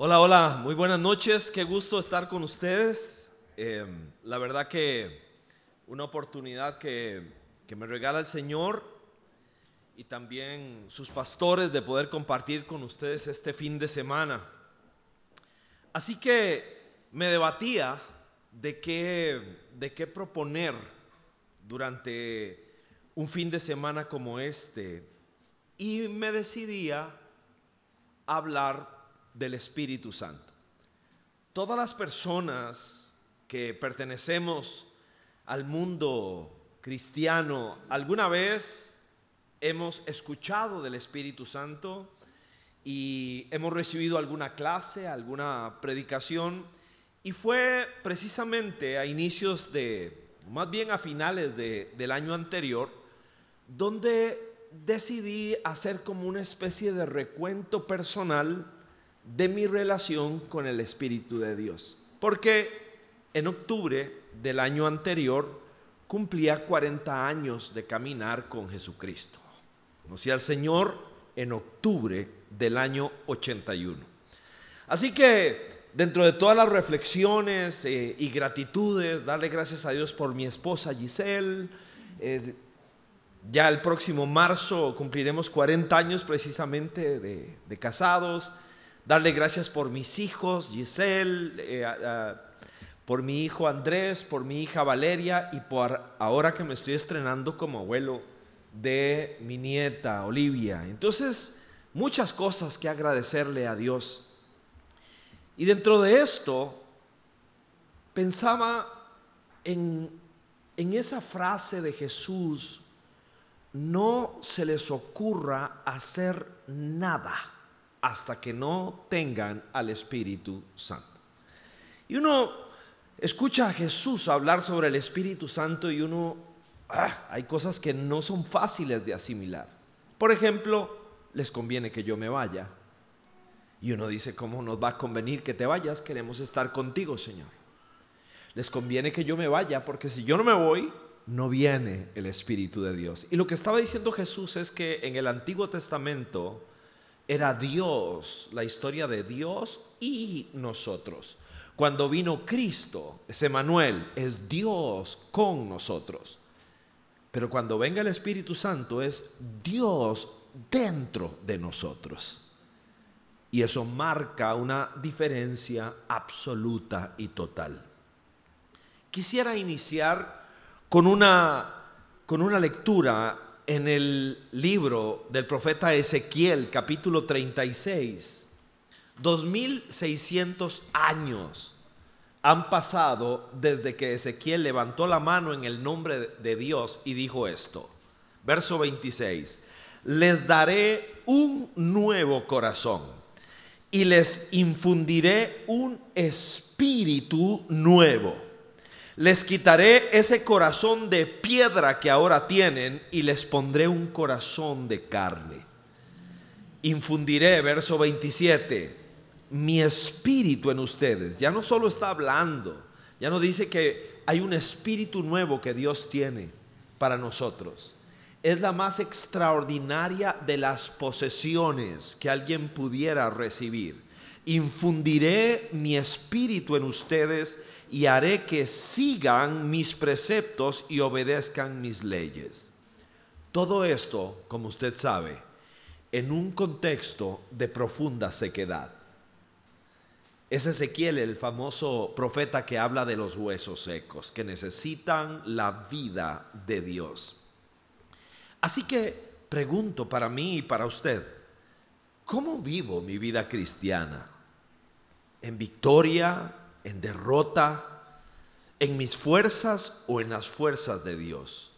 Hola, hola, muy buenas noches, qué gusto estar con ustedes. Eh, la verdad que una oportunidad que, que me regala el Señor y también sus pastores de poder compartir con ustedes este fin de semana. Así que me debatía de qué, de qué proponer durante un fin de semana como este y me decidía hablar del Espíritu Santo. Todas las personas que pertenecemos al mundo cristiano, alguna vez hemos escuchado del Espíritu Santo y hemos recibido alguna clase, alguna predicación, y fue precisamente a inicios de, más bien a finales de, del año anterior, donde decidí hacer como una especie de recuento personal de mi relación con el Espíritu de Dios. Porque en octubre del año anterior cumplía 40 años de caminar con Jesucristo. Conocí al Señor en octubre del año 81. Así que dentro de todas las reflexiones eh, y gratitudes, darle gracias a Dios por mi esposa Giselle. Eh, ya el próximo marzo cumpliremos 40 años precisamente de, de casados darle gracias por mis hijos, Giselle, eh, por mi hijo Andrés, por mi hija Valeria y por ahora que me estoy estrenando como abuelo de mi nieta Olivia. Entonces, muchas cosas que agradecerle a Dios. Y dentro de esto, pensaba en, en esa frase de Jesús, no se les ocurra hacer nada hasta que no tengan al Espíritu Santo. Y uno escucha a Jesús hablar sobre el Espíritu Santo y uno, ah, hay cosas que no son fáciles de asimilar. Por ejemplo, les conviene que yo me vaya. Y uno dice, ¿cómo nos va a convenir que te vayas? Queremos estar contigo, Señor. Les conviene que yo me vaya porque si yo no me voy, no viene el Espíritu de Dios. Y lo que estaba diciendo Jesús es que en el Antiguo Testamento, era Dios, la historia de Dios y nosotros. Cuando vino Cristo, ese Manuel, es Dios con nosotros. Pero cuando venga el Espíritu Santo es Dios dentro de nosotros. Y eso marca una diferencia absoluta y total. Quisiera iniciar con una, con una lectura en el libro del profeta Ezequiel, capítulo 36. 2600 años han pasado desde que Ezequiel levantó la mano en el nombre de Dios y dijo esto. Verso 26. Les daré un nuevo corazón y les infundiré un espíritu nuevo les quitaré ese corazón de piedra que ahora tienen y les pondré un corazón de carne. Infundiré, verso 27, mi espíritu en ustedes. Ya no solo está hablando, ya no dice que hay un espíritu nuevo que Dios tiene para nosotros. Es la más extraordinaria de las posesiones que alguien pudiera recibir. Infundiré mi espíritu en ustedes y haré que sigan mis preceptos y obedezcan mis leyes. Todo esto, como usted sabe, en un contexto de profunda sequedad. Es Ezequiel el famoso profeta que habla de los huesos secos, que necesitan la vida de Dios. Así que pregunto para mí y para usted, ¿cómo vivo mi vida cristiana? ¿En victoria? En derrota, en mis fuerzas o en las fuerzas de Dios.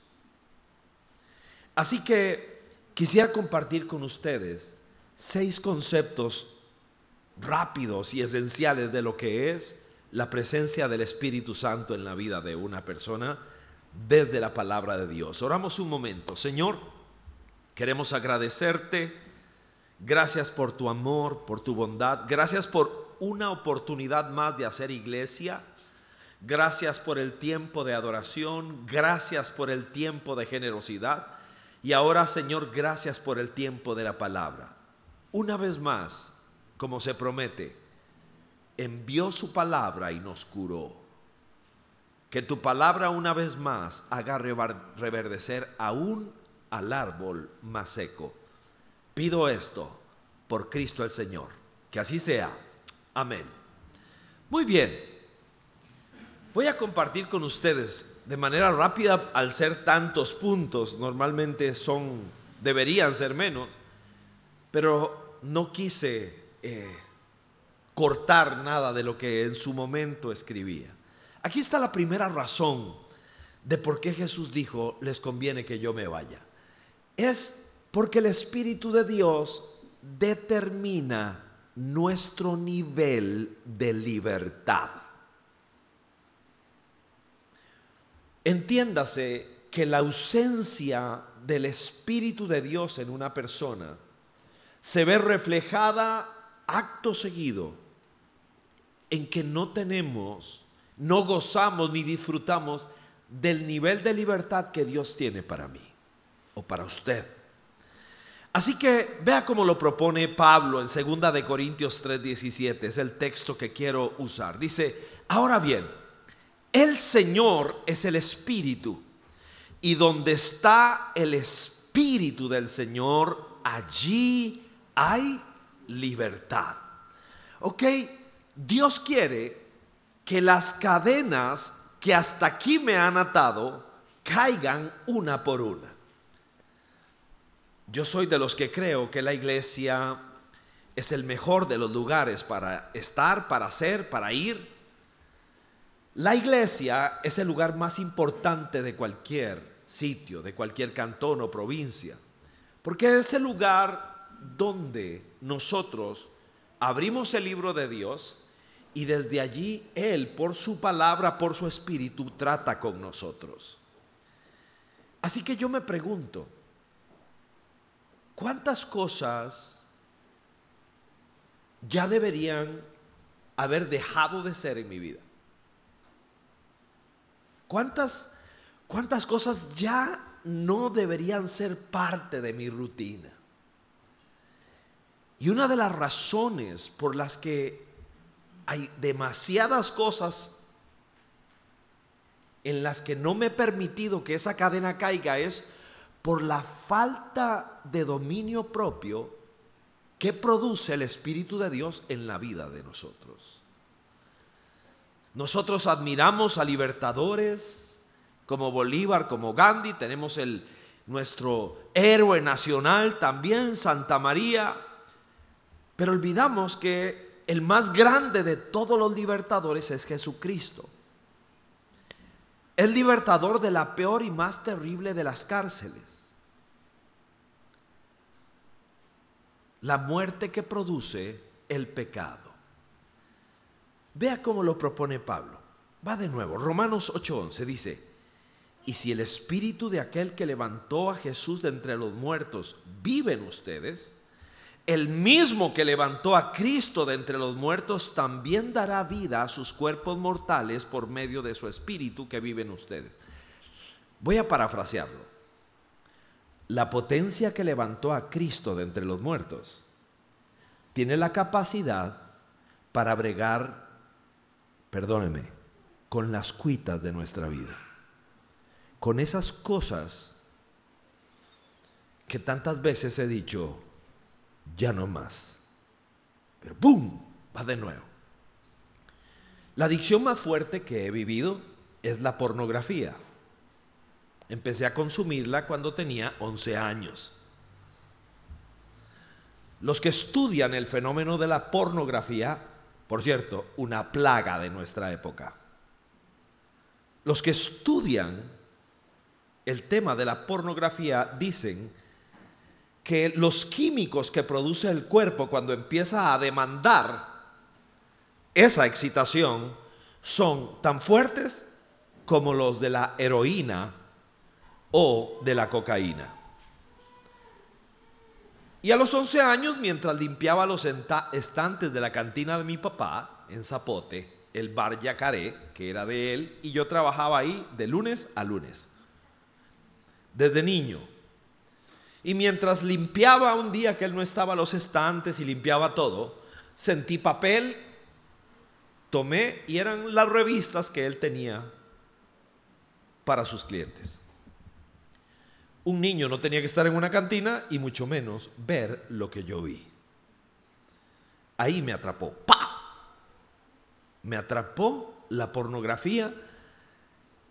Así que quisiera compartir con ustedes seis conceptos rápidos y esenciales de lo que es la presencia del Espíritu Santo en la vida de una persona desde la palabra de Dios. Oramos un momento. Señor, queremos agradecerte. Gracias por tu amor, por tu bondad. Gracias por una oportunidad más de hacer iglesia. Gracias por el tiempo de adoración. Gracias por el tiempo de generosidad. Y ahora, Señor, gracias por el tiempo de la palabra. Una vez más, como se promete, envió su palabra y nos curó. Que tu palabra una vez más haga reverdecer aún al árbol más seco. Pido esto por Cristo el Señor. Que así sea. Amén. Muy bien. Voy a compartir con ustedes de manera rápida al ser tantos puntos. Normalmente son, deberían ser menos. Pero no quise eh, cortar nada de lo que en su momento escribía. Aquí está la primera razón de por qué Jesús dijo, les conviene que yo me vaya. Es porque el Espíritu de Dios determina nuestro nivel de libertad. Entiéndase que la ausencia del Espíritu de Dios en una persona se ve reflejada acto seguido en que no tenemos, no gozamos ni disfrutamos del nivel de libertad que Dios tiene para mí o para usted. Así que vea cómo lo propone Pablo en 2 de Corintios 3:17, es el texto que quiero usar. Dice, "Ahora bien, el Señor es el espíritu, y donde está el espíritu del Señor, allí hay libertad." ¿Ok? Dios quiere que las cadenas que hasta aquí me han atado caigan una por una. Yo soy de los que creo que la iglesia es el mejor de los lugares para estar, para ser, para ir. La iglesia es el lugar más importante de cualquier sitio, de cualquier cantón o provincia, porque es el lugar donde nosotros abrimos el libro de Dios y desde allí Él, por su palabra, por su espíritu, trata con nosotros. Así que yo me pregunto, ¿cuántas cosas ya deberían haber dejado de ser en mi vida? ¿Cuántas, cuántas cosas ya no deberían ser parte de mi rutina? Y una de las razones por las que hay demasiadas cosas en las que no me he permitido que esa cadena caiga es por la falta de dominio propio que produce el Espíritu de Dios en la vida de nosotros. Nosotros admiramos a libertadores como Bolívar, como Gandhi, tenemos el, nuestro héroe nacional también, Santa María, pero olvidamos que el más grande de todos los libertadores es Jesucristo. El libertador de la peor y más terrible de las cárceles. La muerte que produce el pecado. Vea cómo lo propone Pablo. Va de nuevo. Romanos 8:11 dice, y si el espíritu de aquel que levantó a Jesús de entre los muertos vive en ustedes, el mismo que levantó a Cristo de entre los muertos también dará vida a sus cuerpos mortales por medio de su espíritu que vive en ustedes. Voy a parafrasearlo. La potencia que levantó a Cristo de entre los muertos tiene la capacidad para bregar, perdóneme, con las cuitas de nuestra vida. Con esas cosas que tantas veces he dicho, ya no más. Pero ¡boom! Va de nuevo. La adicción más fuerte que he vivido es la pornografía. Empecé a consumirla cuando tenía 11 años. Los que estudian el fenómeno de la pornografía, por cierto, una plaga de nuestra época. Los que estudian el tema de la pornografía dicen que los químicos que produce el cuerpo cuando empieza a demandar esa excitación son tan fuertes como los de la heroína o de la cocaína. Y a los 11 años, mientras limpiaba los estantes de la cantina de mi papá en Zapote, el bar Yacaré, que era de él, y yo trabajaba ahí de lunes a lunes. Desde niño, y mientras limpiaba un día que él no estaba los estantes y limpiaba todo, sentí papel tomé y eran las revistas que él tenía para sus clientes. Un niño no tenía que estar en una cantina y mucho menos ver lo que yo vi. Ahí me atrapó. ¡Pa! Me atrapó la pornografía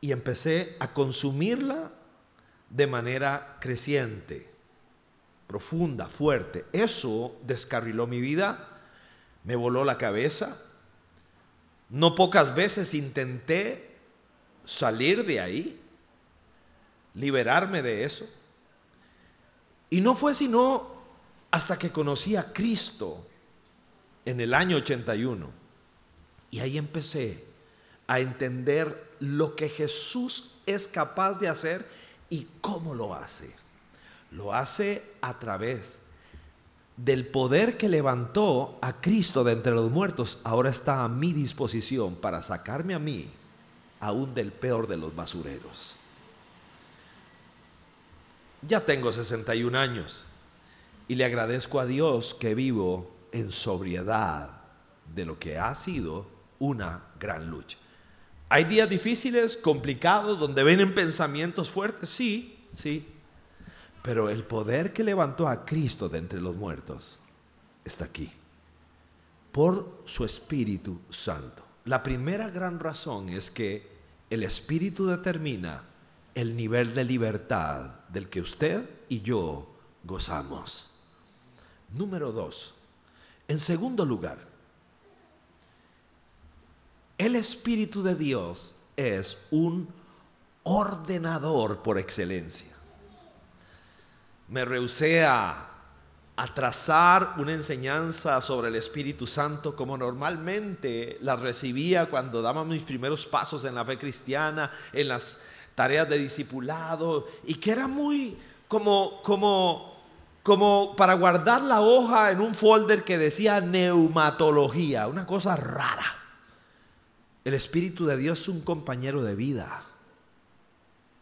y empecé a consumirla de manera creciente, profunda, fuerte. Eso descarriló mi vida, me voló la cabeza. No pocas veces intenté salir de ahí, liberarme de eso. Y no fue sino hasta que conocí a Cristo en el año 81. Y ahí empecé a entender lo que Jesús es capaz de hacer y cómo lo hace. Lo hace a través del poder que levantó a Cristo de entre los muertos. Ahora está a mi disposición para sacarme a mí aún del peor de los basureros. Ya tengo 61 años y le agradezco a Dios que vivo en sobriedad de lo que ha sido una gran lucha. Hay días difíciles, complicados, donde vienen pensamientos fuertes, sí, sí. Pero el poder que levantó a Cristo de entre los muertos está aquí. Por su Espíritu Santo. La primera gran razón es que el Espíritu determina el nivel de libertad del que usted y yo gozamos. Número dos. En segundo lugar, el Espíritu de Dios es un ordenador por excelencia. Me rehusé a, a, trazar una enseñanza sobre el Espíritu Santo como normalmente la recibía cuando daba mis primeros pasos en la fe cristiana, en las tareas de discipulado, y que era muy como, como como para guardar la hoja en un folder que decía neumatología, una cosa rara. El Espíritu de Dios es un compañero de vida,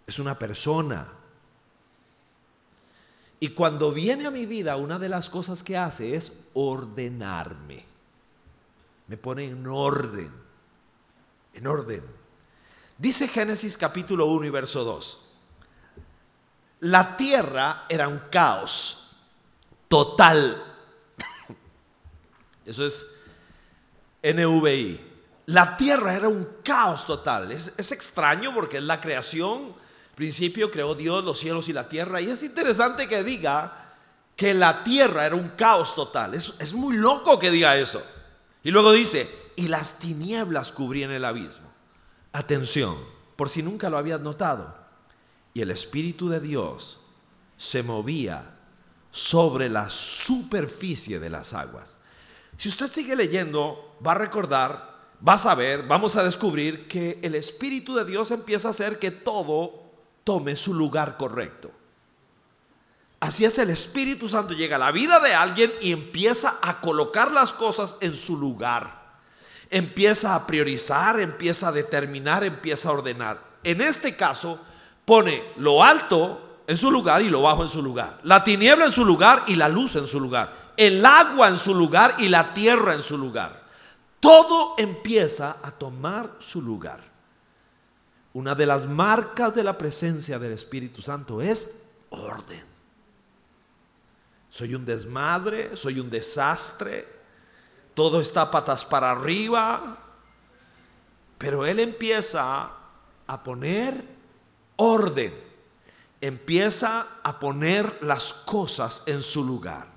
es una persona. Y cuando viene a mi vida, una de las cosas que hace es ordenarme. Me pone en orden, en orden. Dice Génesis capítulo 1 y verso 2. La tierra era un caos total. Eso es NVI. La tierra era un caos total. Es, extraño porque es la creación. Principio creó Dios los cielos y la tierra. Y es interesante que diga que la tierra era un caos total. Es, es muy loco que diga eso. Y luego dice, y las tinieblas cubrían el abismo. Atención, por si nunca lo habías notado. Y el Espíritu de Dios se movía sobre la superficie de las aguas. Si usted sigue leyendo, va a recordar, va a saber, vamos a descubrir que el Espíritu de Dios empieza a hacer que todo tome su lugar correcto. Así es, el Espíritu Santo llega a la vida de alguien y empieza a colocar las cosas en su lugar. Empieza a priorizar, empieza a determinar, empieza a ordenar. En este caso, pone lo alto en su lugar y lo bajo en su lugar. La tiniebla en su lugar y la luz en su lugar. El agua en su lugar y la tierra en su lugar. Todo empieza a tomar su lugar. Una de las marcas de la presencia del Espíritu Santo es orden. Soy un desmadre, soy un desastre, todo está patas para arriba, pero Él empieza a poner orden empieza a poner las cosas en su lugar.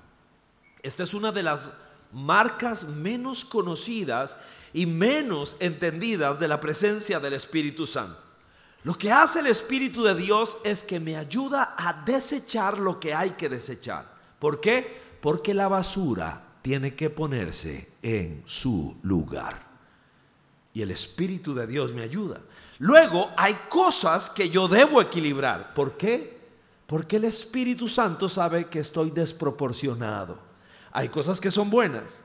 Esta es una de las marcas menos conocidas y menos entendidas de la presencia del Espíritu Santo. Lo que hace el Espíritu de Dios es que me ayuda a desechar lo que hay que desechar. ¿Por qué? Porque la basura tiene que ponerse en su lugar. Y el Espíritu de Dios me ayuda. Luego hay cosas que yo debo equilibrar. ¿Por qué? Porque el Espíritu Santo sabe que estoy desproporcionado. Hay cosas que son buenas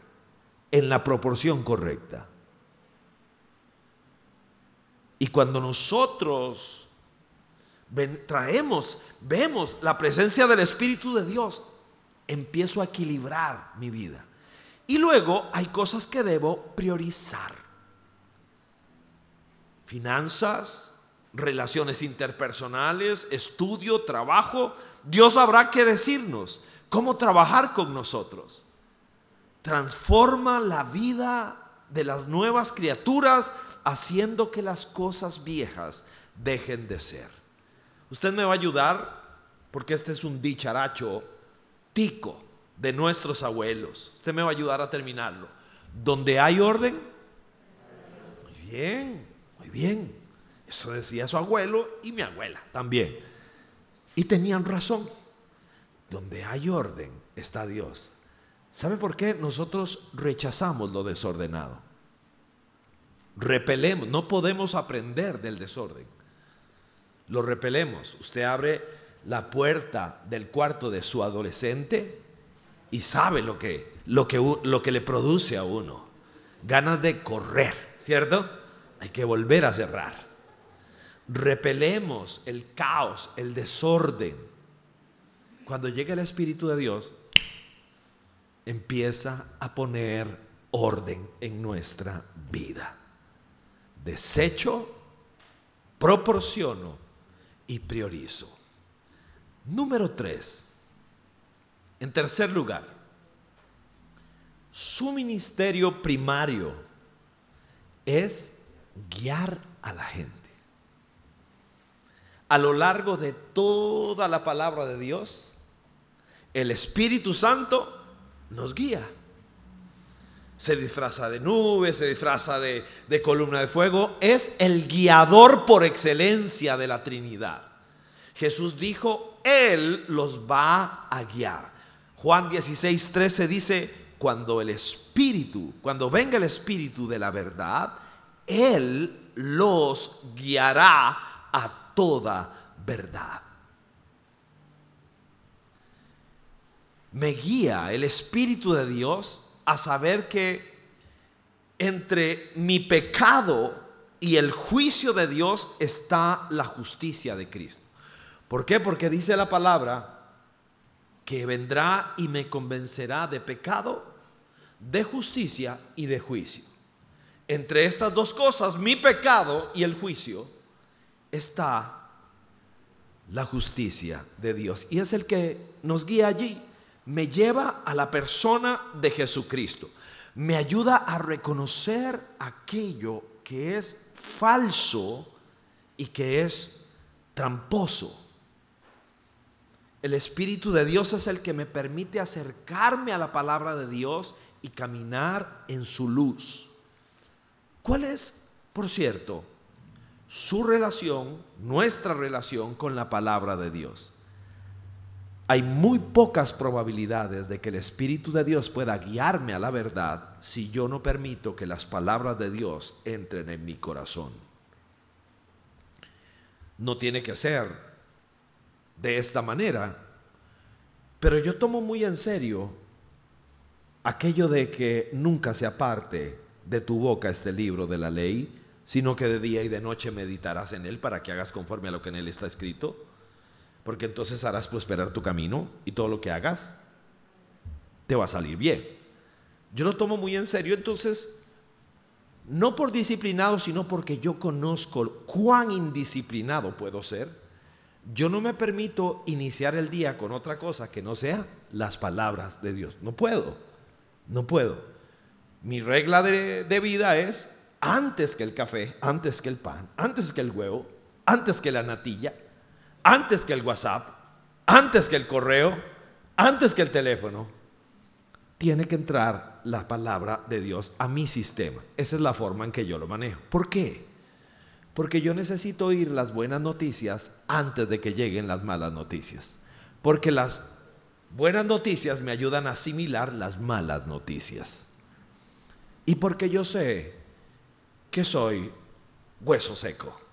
en la proporción correcta. Y cuando nosotros traemos, vemos la presencia del Espíritu de Dios, empiezo a equilibrar mi vida. Y luego hay cosas que debo priorizar. finanzas, relaciones interpersonales, estudio, trabajo. Dios habrá que decirnos cómo trabajar con nosotros. Transforma la vida de las nuevas criaturas haciendo que las cosas viejas dejen de ser. Usted me va a ayudar porque este es un dicharacho tico de nuestros abuelos. Usted me va a ayudar a terminarlo. Donde hay orden, muy bien, muy bien. Eso decía su abuelo y mi abuela también. Y tenían razón. Donde hay orden está Dios. ¿Sabe por qué nosotros rechazamos lo desordenado? Repelemos, no podemos aprender del desorden. Lo repelemos. Usted abre la puerta del cuarto de su adolescente y sabe lo que, lo que, lo que le produce a uno. Ganas de correr, ¿cierto? Hay que volver a cerrar. Repelemos el caos, el desorden. Cuando llega el Espíritu de Dios, empieza a poner orden en nuestra vida. Desecho, proporciono y priorizo. Número tres. En tercer lugar, su ministerio primario es guiar a la gente. A lo largo de toda la palabra de Dios, el Espíritu Santo nos guía. Se disfraza de nube, se disfraza de, de columna de fuego. Es el guiador por excelencia de la Trinidad. Jesús dijo, Él los va a guiar. Juan 16, 13 dice, cuando el Espíritu, cuando venga el Espíritu de la verdad, Él los guiará a toda verdad. Me guía el Espíritu de Dios a saber que entre mi pecado y el juicio de Dios está la justicia de Cristo. ¿Por qué? Porque dice la palabra que vendrá y me convencerá de pecado, de justicia y de juicio. Entre estas dos cosas, mi pecado y el juicio, está la justicia de Dios. Y es el que nos guía allí. Me lleva a la persona de Jesucristo. Me ayuda a reconocer aquello que es falso y que es tramposo. El Espíritu de Dios es el que me permite acercarme a la palabra de Dios y caminar en su luz. ¿Cuál es, por cierto, su relación, nuestra relación con la palabra de Dios? Hay muy pocas probabilidades de que el Espíritu de Dios pueda guiarme a la verdad si yo no permito que las palabras de Dios entren en mi corazón. No tiene que ser de esta manera. Pero yo tomo muy en serio aquello de que nunca se aparte de tu boca este libro de la ley, sino que de día y de noche meditarás en él para que hagas conforme a lo que en él está escrito, porque entonces harás prosperar tu camino y todo lo que hagas te va a salir bien. Yo lo tomo muy en serio, entonces, no por disciplinado, sino porque yo conozco cuán indisciplinado puedo ser yo no me permito iniciar el día con otra cosa que no sea las palabras de Dios. No puedo, no puedo. Mi regla de, vida es antes que el café, antes que el pan, antes que el huevo, antes que la natilla, antes que el WhatsApp, antes que el correo, antes que el teléfono, tiene que entrar la palabra de Dios a mi sistema. Esa es la forma en que yo lo manejo. ¿Por qué? Porque yo necesito oír las buenas noticias antes de que lleguen las malas noticias. Porque las buenas noticias me ayudan a asimilar las malas noticias. Y porque yo sé que soy hueso seco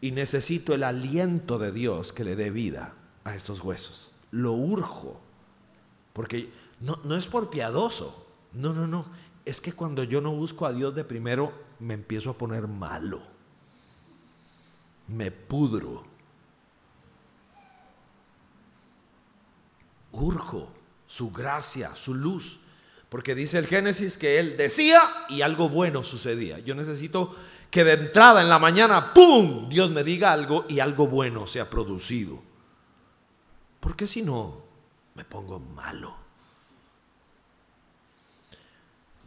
y necesito el aliento de Dios que le dé vida a estos huesos. Lo urjo. Porque no, no es por piadoso. No, no, no. Es que cuando yo no busco a Dios de primero, me empiezo a poner malo me pudro. Urjo su gracia, su luz, Porque dice el Génesis que él decía y algo bueno sucedía. Yo necesito que de entrada en la mañana, ¡pum!, Dios me diga algo y algo bueno se ha producido. Porque si no, me pongo malo.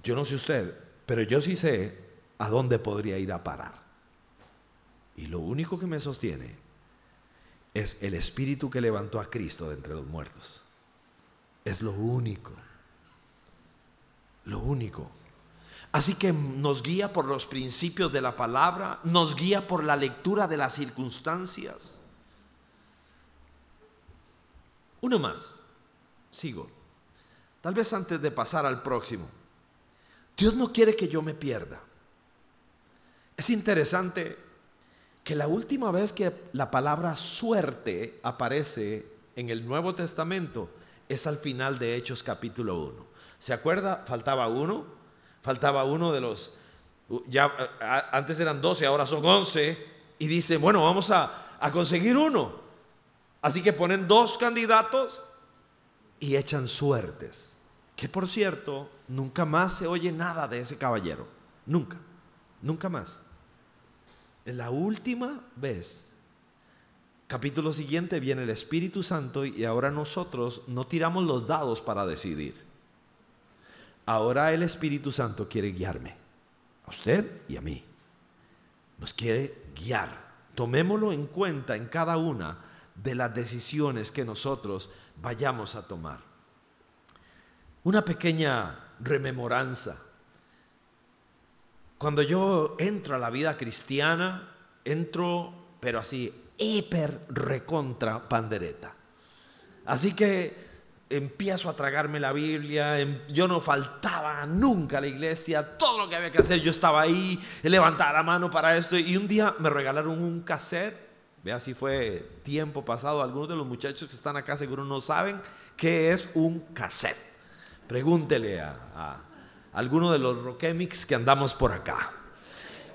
Yo no sé usted, pero yo sí sé a dónde podría ir a parar. Y lo único que me sostiene es el espíritu que levantó a Cristo de entre los muertos. Es lo único. Lo único. Así que nos guía por los principios de la palabra, nos guía por la lectura de las circunstancias. Uno más. Sigo. Tal vez antes de pasar al próximo. Dios no quiere que yo me pierda. Es interesante que la última vez que la palabra suerte aparece en el Nuevo Testamento es al final de Hechos capítulo 1. ¿Se acuerda? Faltaba uno, faltaba uno de los, ya antes eran 12, ahora son 11, y dice, bueno, vamos a, a conseguir uno. Así que ponen dos candidatos y echan suertes. Que por cierto, nunca más se oye nada de ese caballero. Nunca, nunca más. En la última vez, capítulo siguiente, viene el Espíritu Santo y ahora nosotros no tiramos los dados para decidir. Ahora el Espíritu Santo quiere guiarme, a usted y a mí. Nos quiere guiar. Tomémoslo en cuenta en cada una de las decisiones que nosotros vayamos a tomar. Una pequeña rememoranza cuando yo entro a la vida cristiana, entro, pero así, hiper recontra pandereta. Así que empiezo a tragarme la Biblia, em, yo no faltaba nunca a la iglesia, todo lo que había que hacer, yo estaba ahí, levantaba la mano para esto y un día me regalaron un cassette, vea si fue tiempo pasado, algunos de los muchachos que están acá seguro no saben qué es un cassette. Pregúntele a alguno de los rockemics que andamos por acá.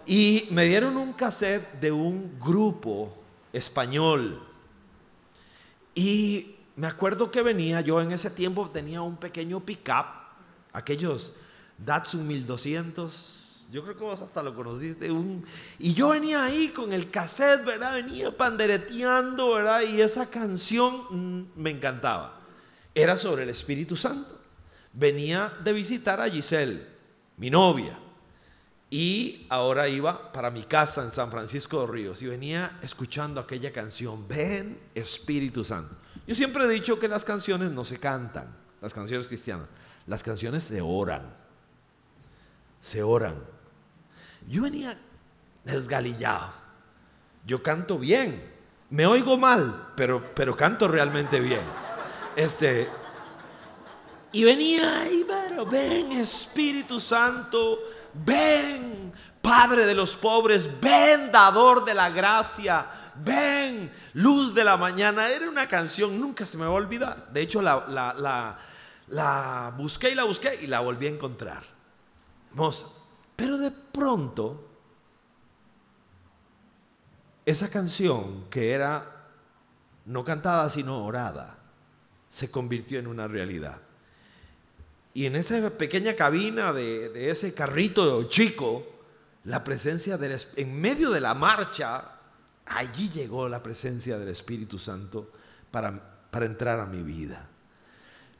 Y me dieron un cassette de un grupo español. Y me acuerdo que venía, yo en ese tiempo tenía un pequeño pickup, aquellos Datsun 1200, yo creo que vos hasta lo conociste, un, y yo venía ahí con el cassette, ¿verdad? Venía pandereteando, ¿verdad? Y esa canción mm, me encantaba. Era sobre el Espíritu Santo venía de visitar a Giselle, mi novia, y ahora iba para mi casa en San Francisco de Ríos y venía escuchando aquella canción, ven Espíritu Santo. Yo siempre he dicho que las canciones no se cantan, las canciones cristianas, las canciones se oran, se oran. Yo venía desgalillado, yo canto bien, me oigo mal, pero, pero canto realmente bien. Este, y venía ahí, pero ven Espíritu Santo, ven Padre de los pobres, ven dador de la gracia, ven luz de la mañana. Era una canción, nunca se me va a olvidar. De hecho, la, la, la busqué y la busqué y la volví a encontrar. Hermosa. Pero de pronto, esa canción que era no cantada sino orada, se convirtió en una realidad. Y en esa pequeña cabina de, ese carrito chico, la presencia del en medio de la marcha, allí llegó la presencia del Espíritu Santo para, para entrar a mi vida.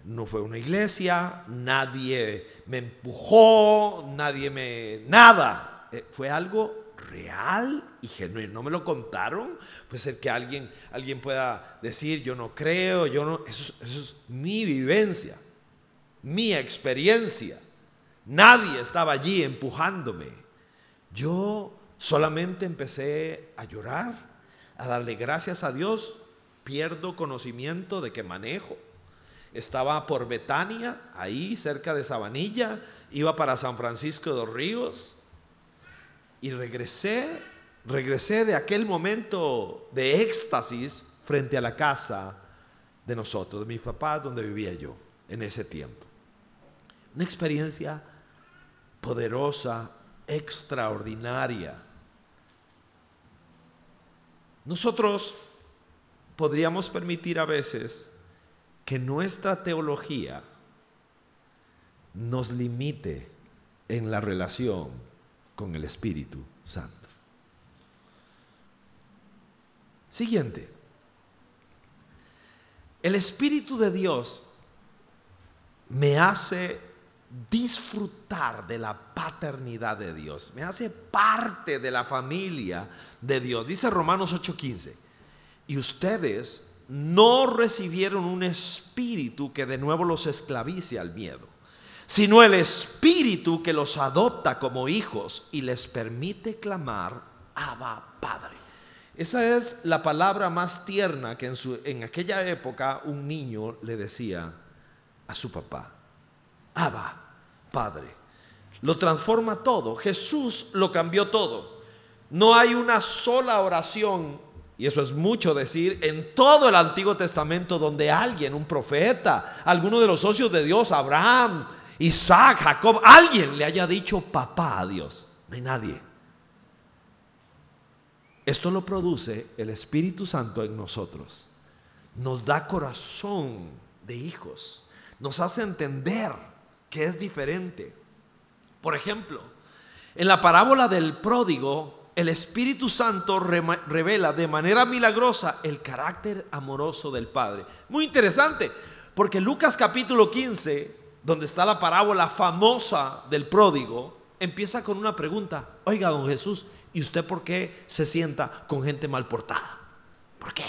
No fue una iglesia, nadie me empujó, nadie me... nada. Eh, fue algo real y genuino. No me lo contaron. Puede ser que alguien, alguien pueda decir, yo no creo, yo no... eso es mi vivencia mi experiencia. Nadie estaba allí empujándome. Yo solamente empecé a llorar, a darle gracias a Dios. Pierdo conocimiento de que manejo. Estaba por Betania, ahí cerca de Sabanilla. Iba para San Francisco de los Ríos. Y regresé, regresé de aquel momento de éxtasis frente a la casa de nosotros, de mis papás, donde vivía yo en ese tiempo. Una experiencia poderosa, extraordinaria. Nosotros podríamos permitir a veces que nuestra teología nos limite en la relación con el Espíritu Santo. Siguiente. El Espíritu de Dios me hace disfrutar de la paternidad de Dios, me hace parte de la familia de Dios. Dice Romanos 8:15, y ustedes no recibieron un espíritu que de nuevo los esclavice al miedo, sino el espíritu que los adopta como hijos y les permite clamar, Abba Padre. Esa es la palabra más tierna que en, su, en aquella época un niño le decía a su papá. Abba, Padre. Lo transforma todo. Jesús lo cambió todo. No hay una sola oración, y eso es mucho decir, en todo el Antiguo Testamento donde alguien, un profeta, alguno de los socios de Dios, Abraham, Isaac, Jacob, alguien le haya dicho papá a Dios. No hay nadie. Esto lo produce el Espíritu Santo en nosotros. Nos da corazón de hijos. Nos hace entender que es diferente. Por ejemplo, en la parábola del pródigo, el Espíritu Santo revela de manera milagrosa el carácter amoroso del Padre. Muy interesante, porque Lucas capítulo 15, donde está la parábola famosa del pródigo, empieza con una pregunta. Oiga, don Jesús, ¿y usted por qué se sienta con gente mal portada? ¿Por qué?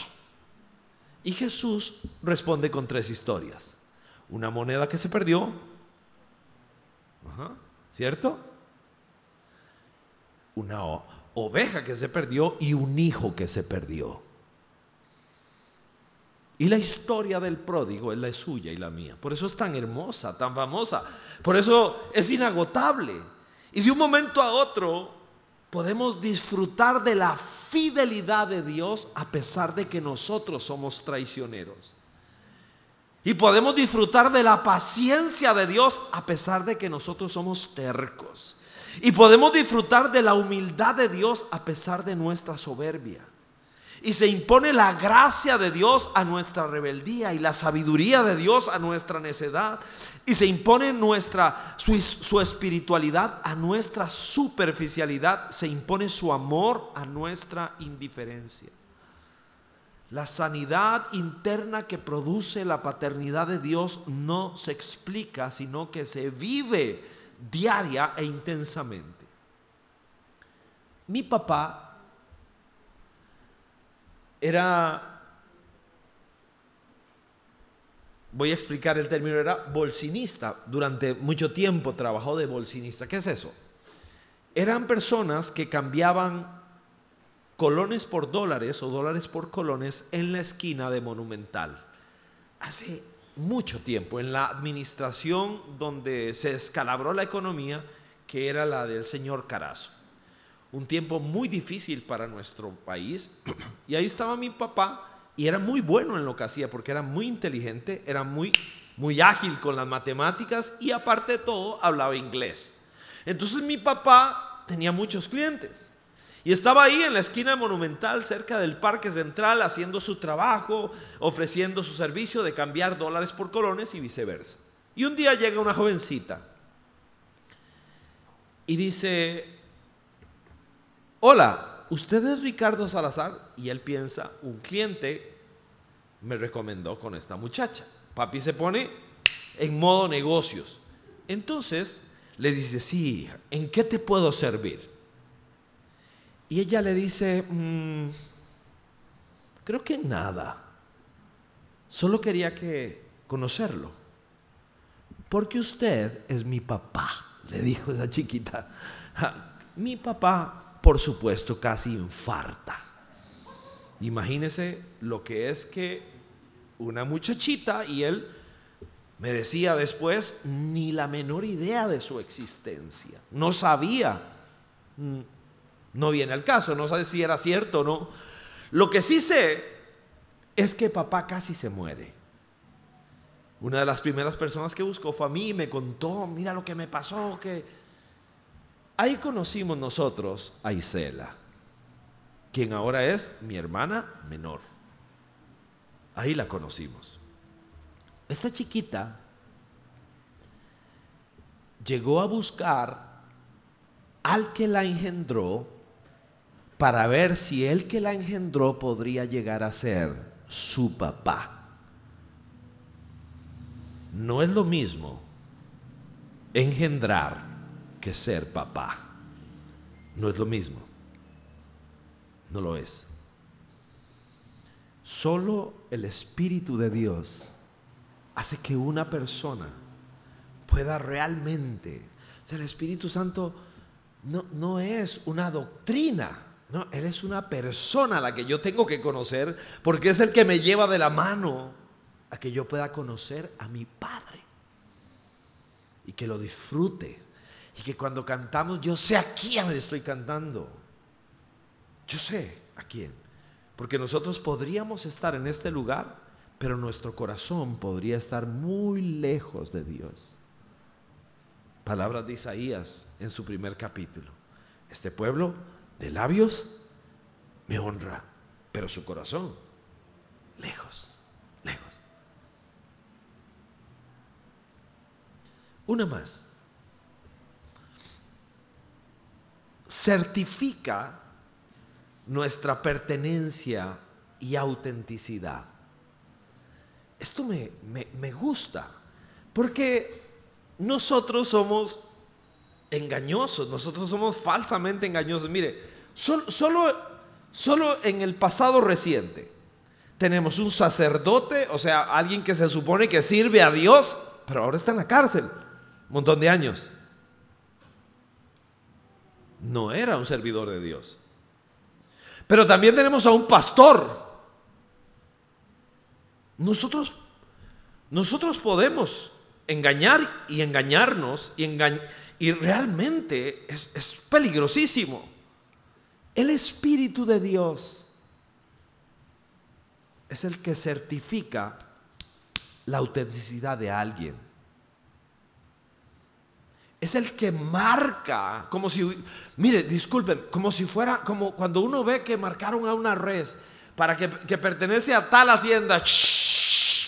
Y Jesús responde con tres historias. Una moneda que se perdió, ¿Cierto? Una oveja que se perdió y un hijo que se perdió. Y la historia del pródigo es la suya y la mía. Por eso es tan hermosa, tan famosa. Por eso es inagotable. Y de un momento a otro podemos disfrutar de la fidelidad de Dios a pesar de que nosotros somos traicioneros. Y podemos disfrutar de la paciencia de Dios a pesar de que nosotros somos tercos. Y podemos disfrutar de la humildad de Dios a pesar de nuestra soberbia. Y se impone la gracia de Dios a nuestra rebeldía y la sabiduría de Dios a nuestra necedad. Y se impone nuestra, su, su espiritualidad a nuestra superficialidad. Se impone su amor a nuestra indiferencia. La sanidad interna que produce la paternidad de Dios no se explica, sino que se vive diaria e intensamente. Mi papá era, voy a explicar el término, era bolsinista. Durante mucho tiempo trabajó de bolsinista. ¿Qué es eso? Eran personas que cambiaban colones por dólares o dólares por colones en la esquina de Monumental. Hace mucho tiempo, en la administración donde se escalabró la economía, que era la del señor Carazo. Un tiempo muy difícil para nuestro país. Y ahí estaba mi papá y era muy bueno en lo que hacía porque era muy inteligente, era muy, muy ágil con las matemáticas y aparte de todo hablaba inglés. Entonces mi papá tenía muchos clientes. Y estaba ahí en la esquina monumental, cerca del Parque Central, haciendo su trabajo, ofreciendo su servicio de cambiar dólares por colones y viceversa. Y un día llega una jovencita y dice, hola, ¿usted es Ricardo Salazar? Y él piensa, un cliente me recomendó con esta muchacha. Papi se pone en modo negocios. Entonces le dice, sí, ¿en qué te puedo servir? Y ella le dice, mm, creo que nada. Solo quería que conocerlo. Porque usted es mi papá, le dijo esa chiquita. Mi papá, por supuesto, casi infarta. Imagínese lo que es que una muchachita y él me decía después ni la menor idea de su existencia. No sabía mm, no viene al caso, no sé si era cierto o no. Lo que sí sé es que papá casi se muere. Una de las primeras personas que buscó fue a mí y me contó, mira lo que me pasó, que ahí conocimos nosotros a Isela, quien ahora es mi hermana menor. Ahí la conocimos. Esta chiquita llegó a buscar al que la engendró para ver si el que la engendró podría llegar a ser su papá. No es lo mismo engendrar que ser papá. No es lo mismo. No lo es. Solo el Espíritu de Dios hace que una persona pueda realmente, o el Espíritu Santo no, no es una doctrina, no, Él es una persona a la que yo tengo que conocer porque es el que me lleva de la mano a que yo pueda conocer a mi Padre y que lo disfrute y que cuando cantamos yo sé a quién le estoy cantando. Yo sé a quién. Porque nosotros podríamos estar en este lugar, pero nuestro corazón podría estar muy lejos de Dios. Palabras de Isaías en su primer capítulo. Este pueblo de labios me honra, pero su corazón, lejos, lejos. Una más. Certifica nuestra pertenencia y autenticidad. Esto me, me, gusta, porque nosotros somos engañosos, nosotros somos falsamente engañosos. Mire, solo, solo, en el pasado reciente tenemos un sacerdote, o sea, alguien que se supone que sirve a Dios, pero ahora está en la cárcel, un montón de años. No era un servidor de Dios. Pero también tenemos a un pastor. Nosotros, nosotros podemos engañar y engañarnos y, y realmente es, peligrosísimo. El Espíritu de Dios es el que certifica la autenticidad de alguien. Es el que marca, como si, mire, disculpen, como si fuera, como cuando uno ve que marcaron a una res para que pertenece a tal hacienda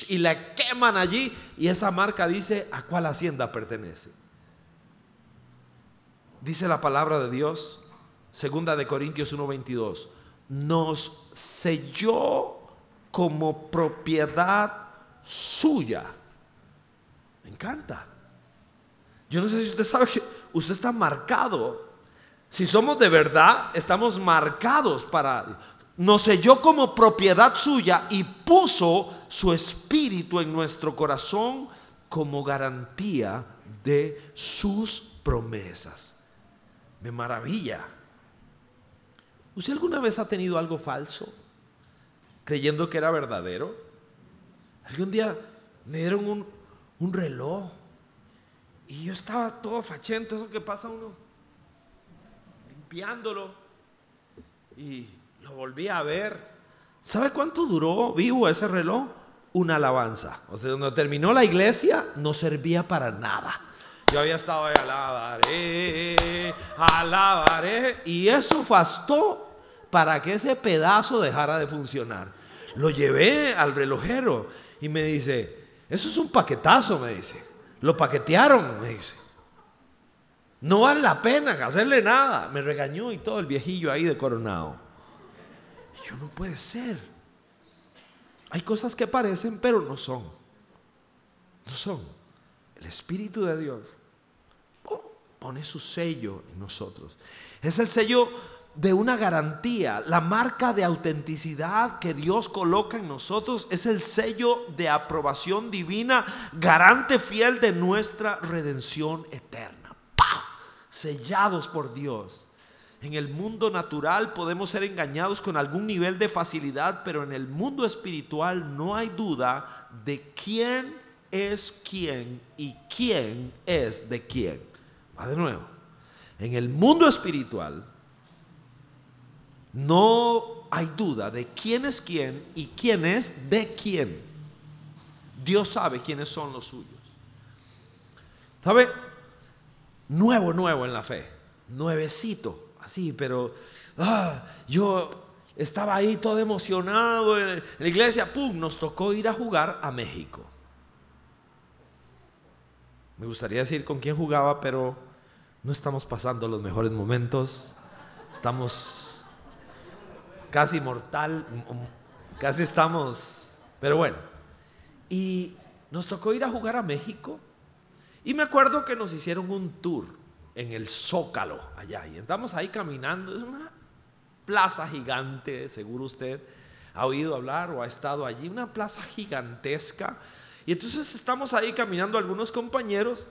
y la queman allí y esa marca dice a cuál hacienda pertenece. Dice la palabra de Dios Segunda de Corintios 1:22. Nos selló como propiedad suya. Me encanta. Yo no sé si usted sabe que usted está marcado. Si somos de verdad, estamos marcados para... Nos selló como propiedad suya y puso su espíritu en nuestro corazón como garantía de sus promesas. Me maravilla. ¿Usted alguna vez ha tenido algo falso creyendo que era verdadero? Algún día me dieron un, un reloj y yo estaba todo fachento, eso que pasa uno limpiándolo y lo volví a ver. ¿Sabe cuánto duró vivo ese reloj? Una alabanza. O sea, cuando terminó la iglesia no servía para nada. Yo había estado ahí, alabaré, alabaré. Y eso bastó para que ese pedazo dejara de funcionar. Lo llevé al relojero y me dice, eso es un paquetazo, me dice. Lo paquetearon, me dice. No vale la pena hacerle nada. Me regañó y todo el viejillo ahí de coronado. Yo no puede ser. Hay cosas que parecen, pero no son. No son. El Espíritu de Dios pone su sello en nosotros. Es el sello de una garantía, la marca de autenticidad que Dios coloca en nosotros es el sello de aprobación divina, garante fiel de nuestra redención eterna. Sellados por Dios. En el mundo natural podemos ser engañados con algún nivel de facilidad, pero en el mundo espiritual no hay duda de quién es quién y quién es de quién de nuevo. En el mundo espiritual no hay duda de quién es quién y quién es de quién. Dios sabe quiénes son los suyos. ¿Sabe? Nuevo, nuevo en la fe. Nuevecito, así, pero ah, yo estaba ahí todo emocionado en la iglesia. ¡Pum! Nos tocó ir a jugar a México. Me gustaría decir con quién jugaba, pero no estamos pasando los mejores momentos. Estamos casi mortal, casi estamos, pero bueno. Y nos tocó ir a jugar a México. Y me acuerdo que nos hicieron un tour en el Zócalo, allá. Y estamos ahí caminando. Es una plaza gigante, seguro usted ha oído hablar o ha estado allí. Una plaza gigantesca. Y entonces estamos ahí caminando algunos compañeros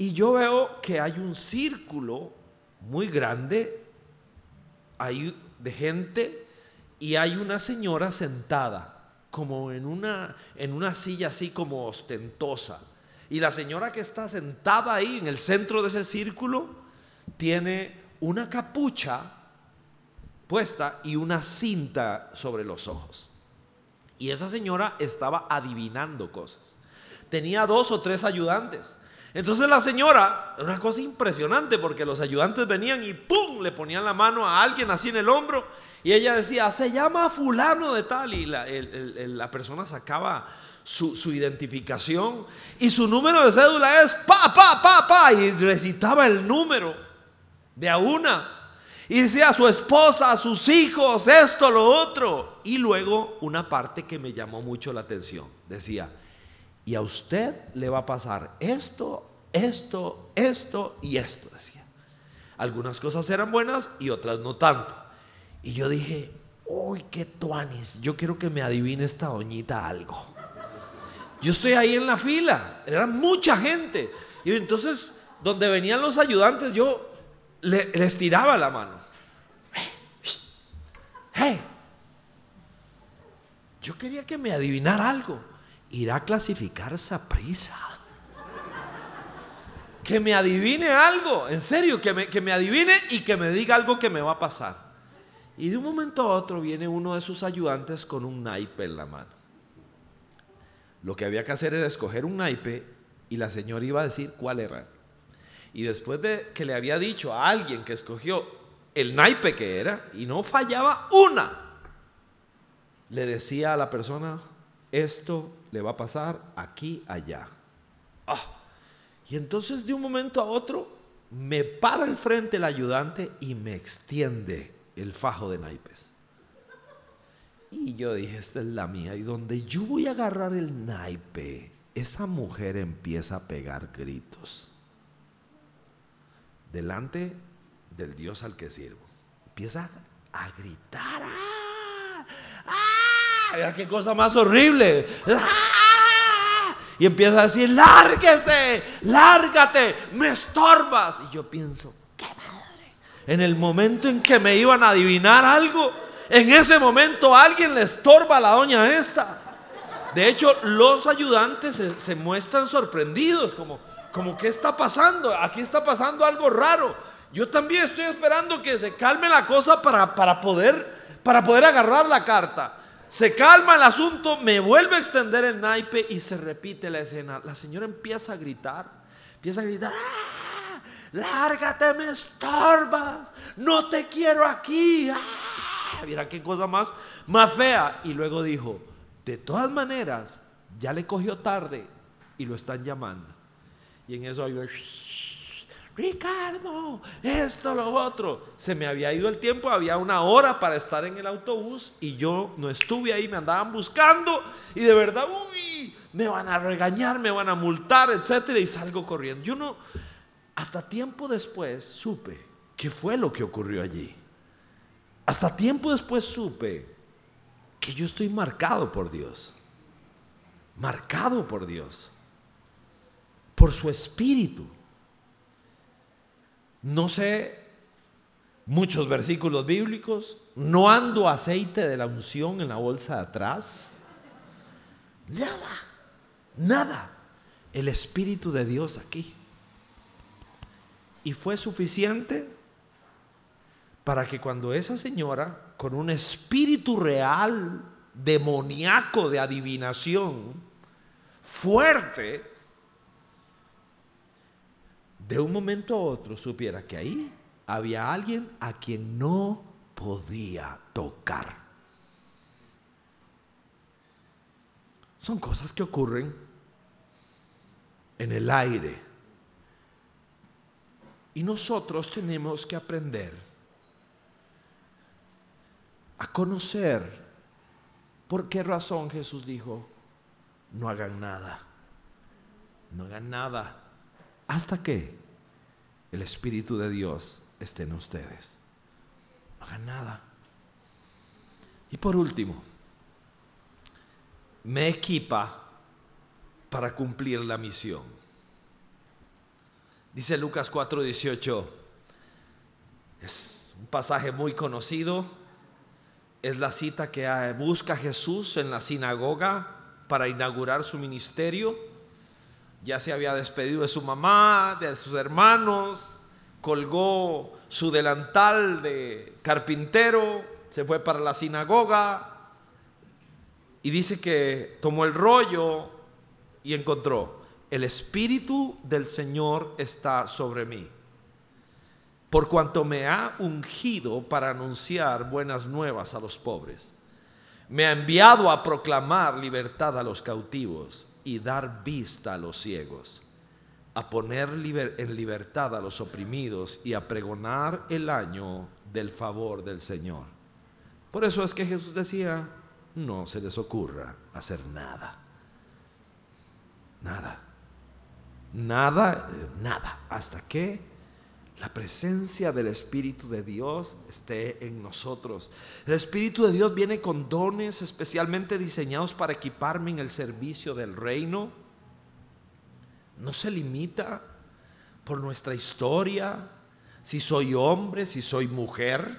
y yo veo que hay un círculo muy grande hay de gente y hay una señora sentada como en una, en una silla así como ostentosa. Y la señora que está sentada ahí en el centro de ese círculo tiene una capucha puesta y una cinta sobre los ojos. Y esa señora estaba adivinando cosas. Tenía dos o tres ayudantes. Entonces la señora, una cosa impresionante porque los ayudantes venían y ¡pum! le ponían la mano a alguien así en el hombro y ella decía, se llama fulano de tal y la, persona sacaba su, su, identificación y su número de cédula es pa, pa, pa, pa y recitaba el número de a una. Y decía a su esposa, a sus hijos, esto, lo otro. Y luego una parte que me llamó mucho la atención. Decía, y a usted le va a pasar esto, esto, esto y esto, decía. Algunas cosas eran buenas y otras no tanto. Y yo dije, uy, qué tuanis, yo quiero que me adivine esta doñita algo. Yo estoy ahí en la fila, era mucha gente. Y entonces, donde venían los ayudantes, yo les tiraba la mano. Hey, yo quería que me adivinara algo irá a clasificar prisa. Que me adivine algo, en serio, que me, que me adivine y que me diga algo que me va a pasar. Y de un momento a otro viene uno de sus ayudantes con un naipe en la mano. Lo que había que hacer era escoger un naipe y la señora iba a decir cuál era. Y después de que le había dicho a alguien que escogió el naipe que era y no fallaba una, le decía a la persona, esto le va a pasar aquí, allá. Ah, y entonces de un momento a otro me para el frente el ayudante y me extiende el fajo de naipes. Y yo dije, esta es la mía. Y donde yo voy a agarrar el naipe, esa mujer empieza a pegar gritos. Delante del Dios al que sirvo. Empieza a gritar. ¡Ah! ¡Ah! qué cosa más horrible! Y empieza a decir, lárguese, lárgate, me estorbas. Y yo pienso, qué madre. En el momento en que me iban a adivinar algo, en ese momento alguien le estorba a la doña esta. De hecho, los ayudantes se, muestran sorprendidos, como, como, ¿qué está pasando? Aquí está pasando algo raro. Yo también estoy esperando que se calme la cosa para, para, poder, para poder agarrar la carta. Se calma el asunto, me vuelve a extender el naipe y se repite la escena. La señora empieza a gritar, empieza a gritar, ¡Ah! lárgate, me estorbas, no te quiero aquí. ¡Ah! Mira qué cosa más, más fea. Y luego dijo, de todas maneras, ya le cogió tarde y lo están llamando. Y en eso yo, Ricardo, esto, lo otro. Se me había ido el tiempo, había una hora para estar en el autobús y yo no estuve ahí, me andaban buscando y de verdad, uy, me van a regañar, me van a multar, etcétera, y salgo corriendo. Yo no, hasta tiempo después supe qué fue lo que ocurrió allí. Hasta tiempo después supe que yo estoy marcado por Dios. Marcado por Dios. Por su espíritu. No sé muchos versículos bíblicos, no ando aceite de la unción en la bolsa de atrás. Nada, nada. El Espíritu de Dios aquí. Y fue suficiente para que cuando esa señora, con un espíritu real, demoníaco de adivinación, fuerte, de un momento a otro supiera que ahí había alguien a quien no podía tocar. Son cosas que ocurren en el aire, Y nosotros tenemos que aprender a conocer por qué razón Jesús dijo, no hagan nada, no hagan nada, hasta que el Espíritu de Dios esté en ustedes. No hagan nada. Y por último, me equipa para cumplir la misión. Dice Lucas 4:18, es un pasaje muy conocido, es la cita que busca Jesús en la sinagoga para inaugurar su ministerio. Ya se había despedido de su mamá, de sus hermanos, colgó su delantal de carpintero, se fue para la sinagoga y dice que tomó el rollo y encontró, el Espíritu del Señor está sobre mí, por cuanto me ha ungido para anunciar buenas nuevas a los pobres. Me ha enviado a proclamar libertad a los cautivos y dar vista a los ciegos, a poner en libertad a los oprimidos y a pregonar el año del favor del Señor. Por eso es que Jesús decía, no se les ocurra hacer nada Nada. Nada, nada. Hasta que la presencia del Espíritu de Dios esté en nosotros. El Espíritu de Dios viene con dones especialmente diseñados para equiparme en el servicio del reino. No se limita por nuestra historia, si soy hombre, si soy mujer.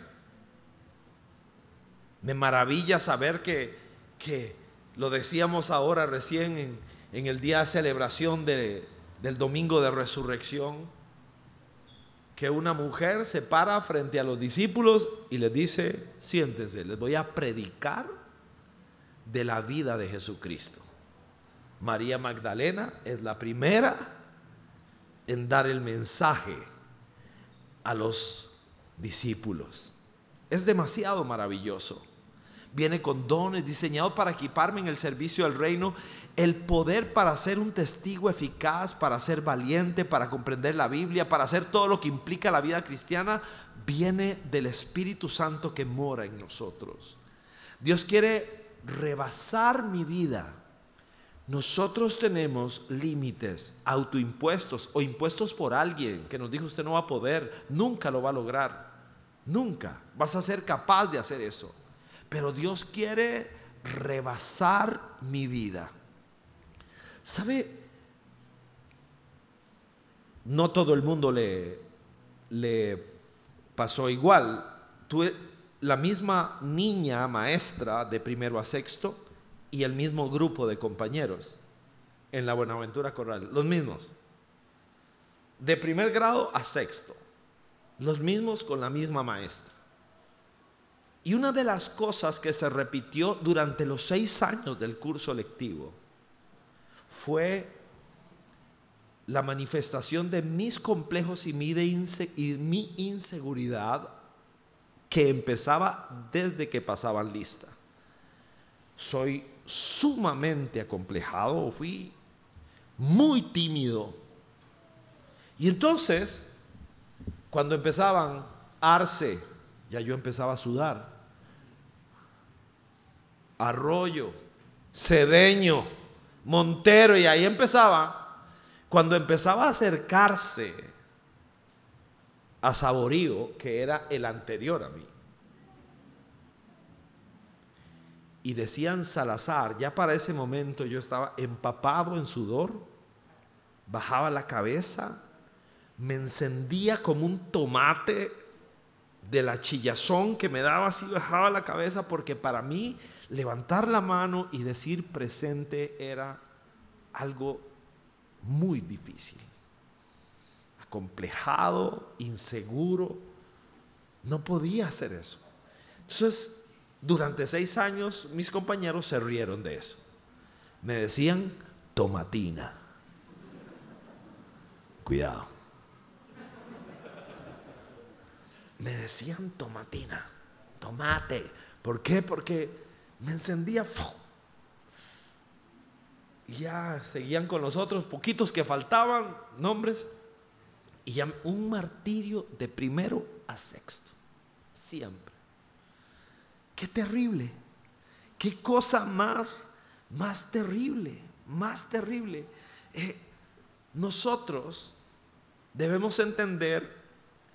Me maravilla saber que, que lo decíamos ahora recién en, en el día de celebración del domingo de resurrección, que una mujer se para frente a los discípulos y les dice, siéntense, les voy a predicar de la vida de Jesucristo. María Magdalena es la primera en dar el mensaje a los discípulos. Es demasiado maravilloso viene con dones diseñados para equiparme en el servicio del reino, el poder para ser un testigo eficaz, para ser valiente, para comprender la Biblia, para hacer todo lo que implica la vida cristiana, viene del Espíritu Santo que mora en nosotros. Dios quiere rebasar mi vida. Nosotros tenemos límites autoimpuestos o impuestos por alguien que nos dijo usted no va a poder, nunca lo va a lograr, nunca vas a ser capaz de hacer eso. Pero Dios quiere rebasar mi vida. ¿Sabe? No todo el mundo le, pasó igual. Tuve la misma niña maestra de primero a sexto y el mismo grupo de compañeros en la Buenaventura Corral, los mismos. De primer grado a sexto, los mismos con la misma maestra. Y una de las cosas que se repitió durante los seis años del curso lectivo fue la manifestación de mis complejos y mi, inseguridad que empezaba desde que pasaban lista. Soy sumamente acomplejado, fui muy tímido. Y entonces, cuando empezaban Arce, ya yo empezaba a sudar. Arroyo, Cedeño, Montero, y ahí empezaba. Cuando empezaba a acercarse a Saborío, que era el anterior a mí, y decían Salazar, ya para ese momento yo estaba empapado en sudor, bajaba la cabeza, me encendía como un tomate de la chillazón que me daba así, bajaba la cabeza, porque para mí levantar la mano y decir presente era algo muy difícil. Acomplejado, inseguro, no podía hacer eso. Entonces, durante seis años mis compañeros se rieron de eso. Me decían tomatina. Cuidado. me decían tomatina, tomate. ¿Por qué? Porque me encendía. Y ya seguían con los otros, poquitos que faltaban, nombres. Y un martirio de primero a sexto. Siempre. Qué terrible. Qué cosa más, más terrible, más terrible. Eh, nosotros debemos entender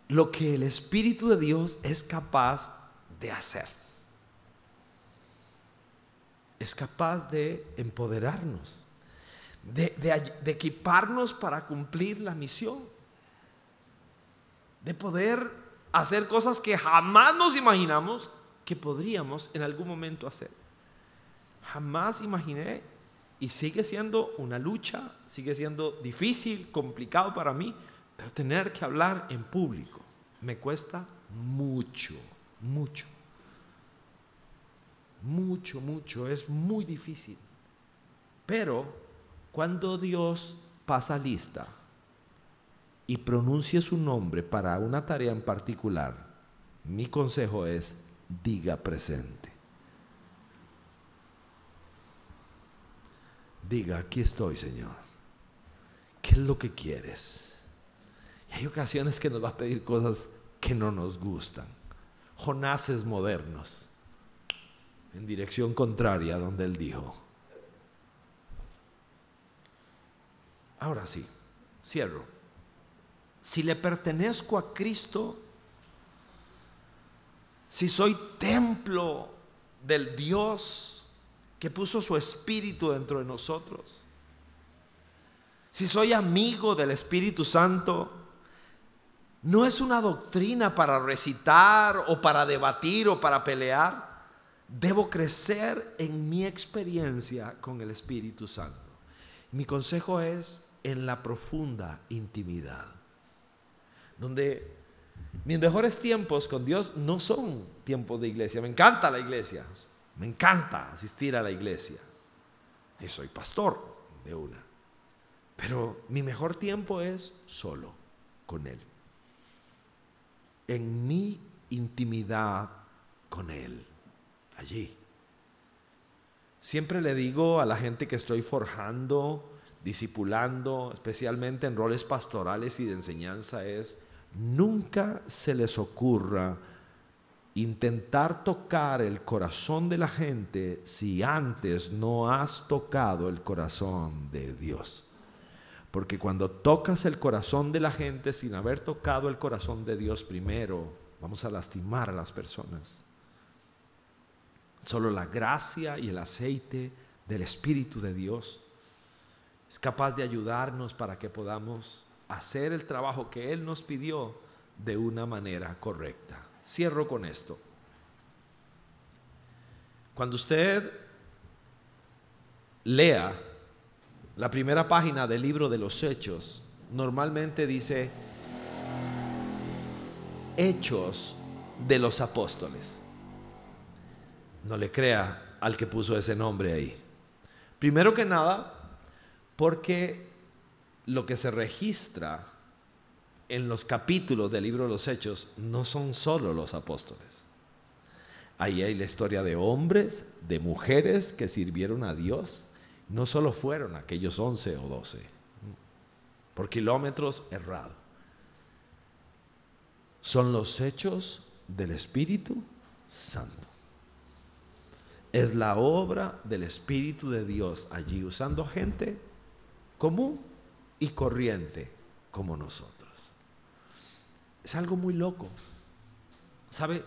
lo que el Espíritu de Dios es capaz de hacer. Es capaz de empoderarnos, de, equiparnos para cumplir la misión, de poder hacer cosas que jamás nos imaginamos que podríamos en algún momento hacer. Jamás imaginé y sigue siendo una lucha, sigue siendo difícil, complicado para mí, pero tener que hablar en público me cuesta mucho, mucho. Mucho, mucho, es muy difícil. Pero cuando Dios pasa lista y pronuncia su nombre para una tarea en particular, mi consejo es, diga presente. Diga, aquí estoy, Señor. ¿Qué es lo que quieres? Y hay ocasiones que nos va a pedir cosas que no nos gustan. Jonases modernos, en dirección contraria donde él dijo. Ahora sí, cierro. Si le pertenezco a Cristo, si soy templo del Dios que puso su espíritu dentro de nosotros, si soy amigo del Espíritu Santo, no es una doctrina para recitar o para debatir o para pelear. Debo crecer en mi experiencia con el Espíritu Santo. Mi consejo es en la profunda intimidad, donde mis mejores tiempos con Dios no son tiempos de iglesia. Me encanta la iglesia, me encanta asistir a la iglesia. Y soy pastor de una. Pero mi mejor tiempo es solo con Él en mi intimidad con Él, allí. Siempre le digo a la gente que estoy forjando, discipulando, especialmente en roles pastorales y de enseñanza, es nunca se les ocurra intentar tocar el corazón de la gente si antes no has tocado el corazón de Dios. Porque cuando tocas el corazón de la gente sin haber tocado el corazón de Dios primero, vamos a lastimar a las personas. Solo la gracia y el aceite del Espíritu de Dios es capaz de ayudarnos para que podamos hacer el trabajo que Él nos pidió de una manera correcta. Cierro con esto. Cuando usted lea la primera página del libro de los Hechos normalmente dice Hechos de los Apóstoles. No le crea al que puso ese nombre ahí. Primero que nada, porque lo que se registra en los capítulos del libro de los Hechos no son solo los apóstoles. Ahí hay la historia de hombres, de mujeres que sirvieron a Dios, no solo fueron aquellos 11 o 12, por kilómetros errado. Son los hechos del Espíritu Santo. Es la obra del Espíritu de Dios allí usando gente común y corriente como nosotros. Es algo muy loco. ¿Sabe?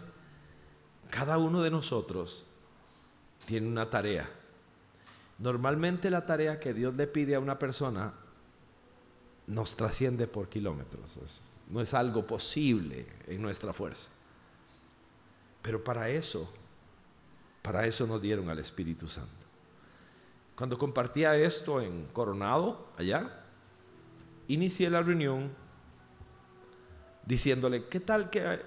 Cada uno de nosotros tiene una tarea Normalmente la tarea que Dios le pide a una persona nos trasciende por kilómetros. No es algo posible en nuestra fuerza. Pero para eso, para eso nos dieron al Espíritu Santo. Cuando compartía esto en Coronado, allá, inicié la reunión diciéndole, ¿qué tal que,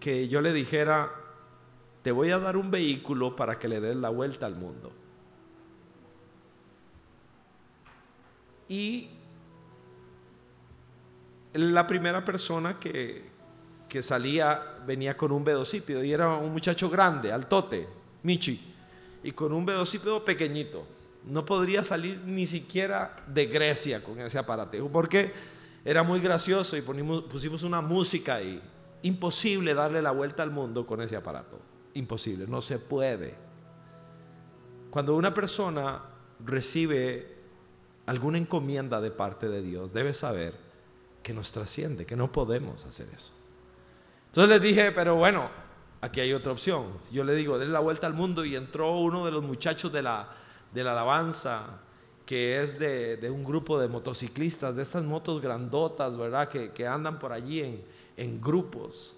que yo le dijera, te voy a dar un vehículo para que le des la vuelta al mundo. Y la primera persona que, que salía venía con un velocípedo y era un muchacho grande, altote, Michi, y con un velocípedo pequeñito. No podría salir ni siquiera de Grecia con ese aparato, porque era muy gracioso y pusimos una música y imposible darle la vuelta al mundo con ese aparato. Imposible, no se puede. Cuando una persona recibe alguna encomienda de parte de Dios, debe saber que nos trasciende, que no podemos hacer eso. Entonces les dije, pero bueno, aquí hay otra opción. Yo le digo, denle la vuelta al mundo y entró uno de los muchachos de la, de la alabanza que es de, un grupo de motociclistas, de estas motos grandotas, ¿verdad? Que, andan por allí en, grupos.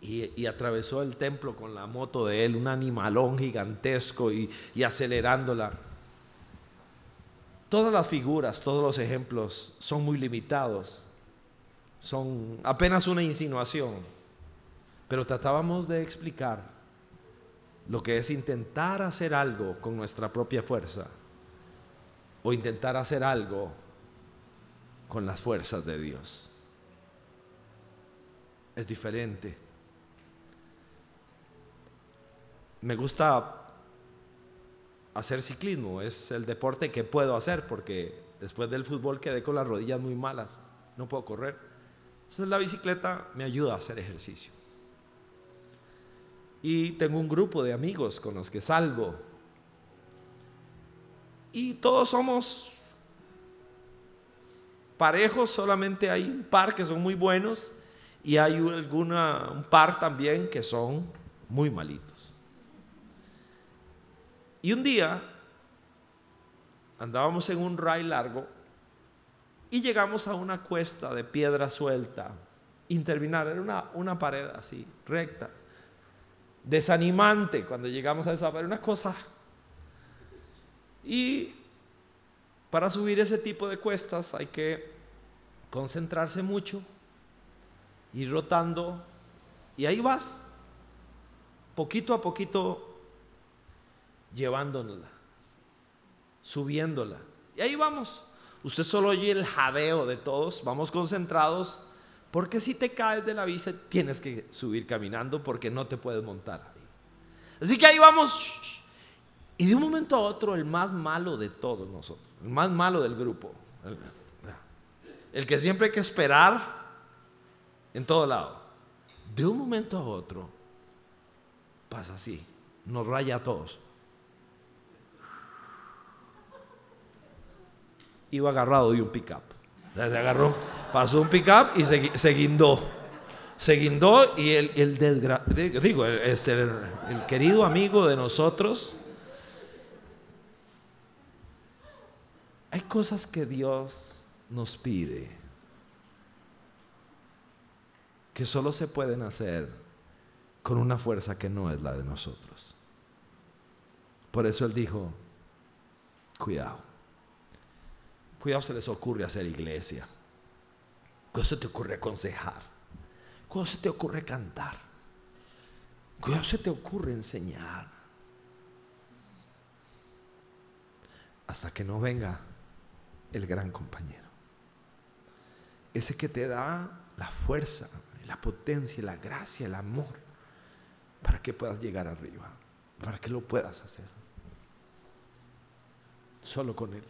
Y, atravesó el templo con la moto de él, un animalón gigantesco y, y acelerándola. Todas las figuras, todos los ejemplos son muy limitados, son apenas una insinuación, pero tratábamos de explicar lo que es intentar hacer algo con nuestra propia fuerza o intentar hacer algo con las fuerzas de Dios. Es diferente. Me gusta hacer ciclismo, es el deporte que puedo hacer porque después del fútbol quedé con las rodillas muy malas, no puedo correr. Entonces la bicicleta me ayuda a hacer ejercicio. Y tengo un grupo de amigos con los que salgo y todos somos parejos, solamente hay un par que son muy buenos y hay alguna, un par también que son muy malitos. Y un día andábamos en un ray largo y llegamos a una cuesta de piedra suelta, interminar, era una, una pared así, recta, desanimante cuando llegamos a esa pared, una cosa y para subir ese tipo de cuestas hay que concentrarse mucho, ir rotando y ahí vas, poquito a poquito llevándola, subiéndola. Y ahí vamos. Usted solo oye el jadeo de todos, vamos concentrados, porque si te caes de la bici tienes que subir caminando porque no te puedes montar ahí. Así que ahí vamos y de un momento a otro, el más malo de todos nosotros, el más malo del grupo, el, que siempre hay que esperar en todo lado, de un momento a otro, pasa así, nos raya a todos. Iba agarrado de un pickup. Se agarró, pasó un pickup y se, guindó. Se guindó y el, el digo, este, el querido amigo de nosotros, Hay cosas que Dios nos pide que solo se pueden hacer con una fuerza que no es la de nosotros. Por eso Él dijo, cuidado, cuidado se les ocurre hacer iglesia, cuidado se te ocurre aconsejar, cuidado se te ocurre cantar, cuidado se te ocurre enseñar, hasta que no venga el gran compañero. Ese que te da la fuerza, la potencia, la gracia, el amor, para que puedas llegar arriba, para que lo puedas hacer. Solo con Él.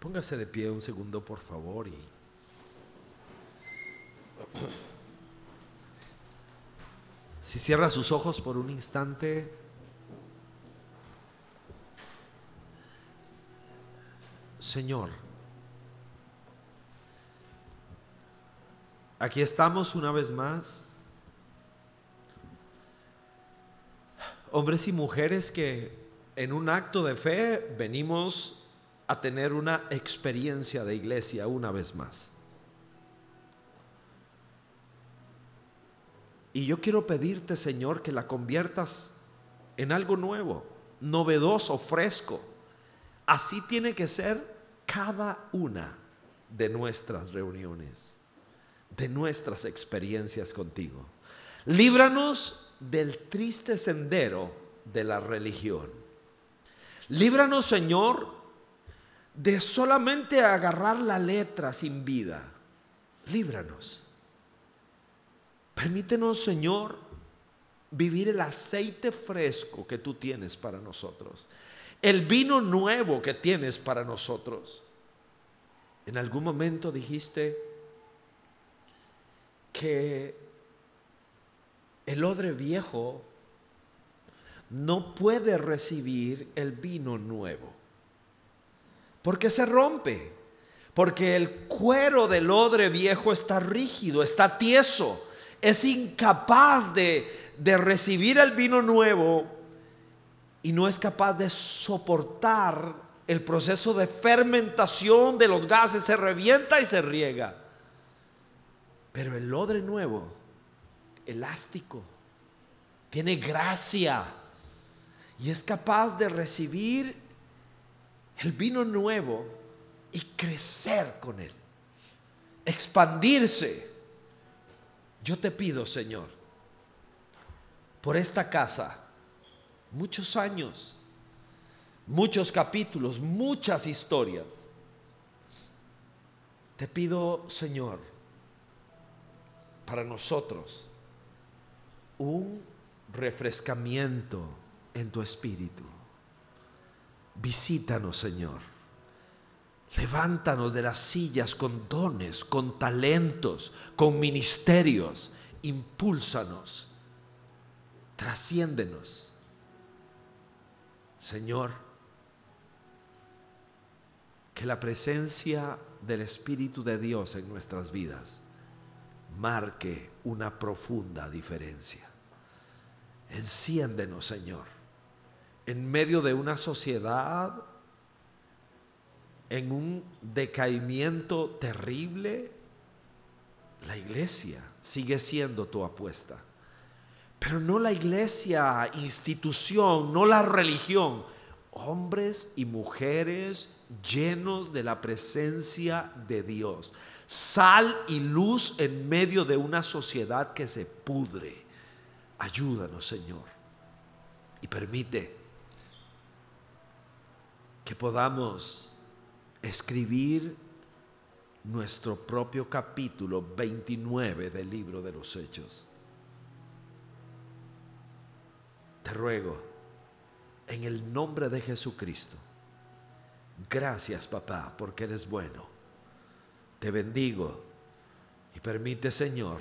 Póngase de pie un segundo, por favor, y... Si cierra sus ojos por un instante, Señor, aquí estamos una vez más, hombres y mujeres que en un acto de fe venimos a tener una experiencia de iglesia una vez más. Y yo quiero pedirte, Señor, que la conviertas en algo nuevo, novedoso, fresco. Así tiene que ser cada una de nuestras reuniones, de nuestras experiencias contigo. Líbranos del triste sendero de la religión. Líbranos, Señor, de solamente agarrar la letra sin vida. Líbranos. Permítenos, Señor, vivir el aceite fresco que tú tienes para nosotros el vino nuevo que tienes para nosotros. En algún momento dijiste que el odre viejo no puede recibir el vino nuevo, porque se rompe, porque el cuero del odre viejo está rígido, está tieso, es incapaz de, de recibir el vino nuevo y no es capaz de soportar el proceso de fermentación de los gases, se revienta y se riega. Pero el odre nuevo, elástico, tiene gracia y es capaz de recibir el vino nuevo y crecer con él, expandirse. Yo te pido, Señor, por esta casa, muchos años, muchos capítulos, muchas historias. Te pido, Señor, para nosotros un refrescamiento en tu espíritu. Visítanos, Señor. Levántanos de las sillas con dones, con talentos, con ministerios. Impúlsanos. Trasciéndenos. Señor, que la presencia del Espíritu de Dios en nuestras vidas marque una profunda diferencia. Enciéndenos, Señor, en medio de una sociedad en un decaimiento terrible. La iglesia sigue siendo tu apuesta. Pero no la iglesia, institución, no la religión. Hombres y mujeres llenos de la presencia de Dios. Sal y luz en medio de una sociedad que se pudre. Ayúdanos, Señor. Y permite que podamos escribir nuestro propio capítulo 29 del libro de los Hechos. Te ruego, en el nombre de Jesucristo, gracias papá, porque eres bueno. Te bendigo y permite, Señor,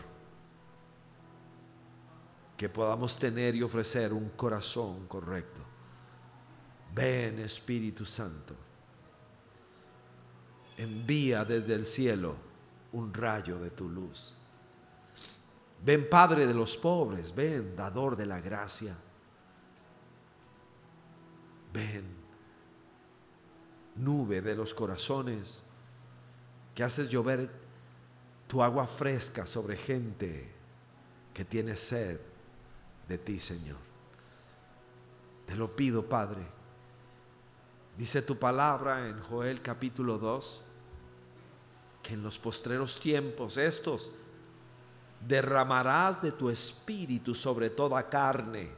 que podamos tener y ofrecer un corazón correcto. Ven Espíritu Santo. Envía desde el cielo un rayo de tu luz. Ven Padre de los pobres, ven dador de la gracia. Ven nube de los corazones que haces llover tu agua fresca sobre gente que tiene sed de ti, Señor. Te lo pido, Padre. Dice tu palabra en Joel capítulo 2, que en los postreros tiempos estos derramarás de tu espíritu sobre toda carne,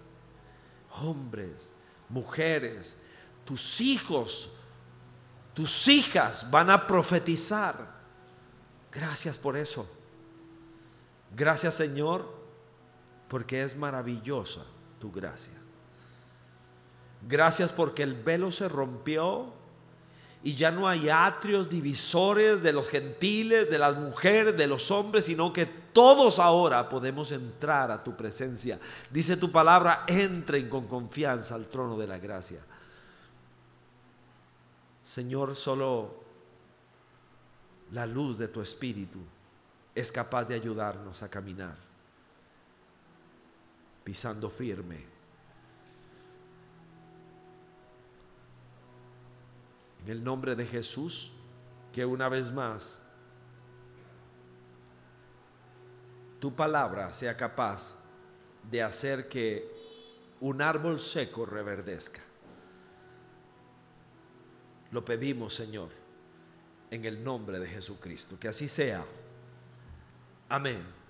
hombres, mujeres, tus hijos, tus hijas van a profetizar. Gracias por eso. Gracias Señor porque es maravillosa tu gracia. Gracias porque el velo se rompió y ya no hay atrios divisores de los gentiles, de las mujeres, de los hombres, sino que todos ahora podemos entrar a tu presencia. Dice tu palabra, entren con confianza al trono de la gracia. Señor, solo la luz de tu espíritu es capaz de ayudarnos a caminar pisando firme. En el nombre de Jesús, que una vez más tu palabra sea capaz de hacer que un árbol seco reverdezca. Lo pedimos, Señor, en el nombre de Jesucristo. Que así sea. Amén.